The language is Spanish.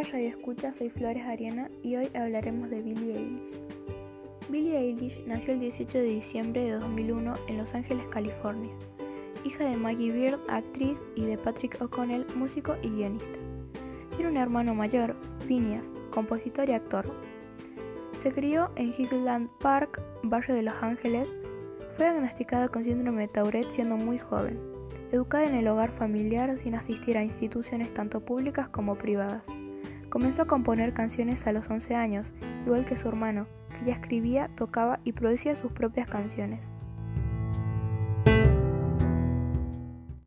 Hola Radio Escucha, soy Flores Ariana y hoy hablaremos de Billie Eilish. Billie Eilish nació el 18 de diciembre de 2001 en Los Ángeles, California, hija de Maggie Beard, actriz, y de Patrick O'Connell, músico y guionista. Tiene un hermano mayor, Phineas, compositor y actor. Se crió en Highland Park, barrio de Los Ángeles. Fue diagnosticada con síndrome de Tourette siendo muy joven educada en el hogar familiar sin asistir a instituciones tanto públicas como privadas. Comenzó a componer canciones a los 11 años, igual que su hermano, que ya escribía, tocaba y producía sus propias canciones.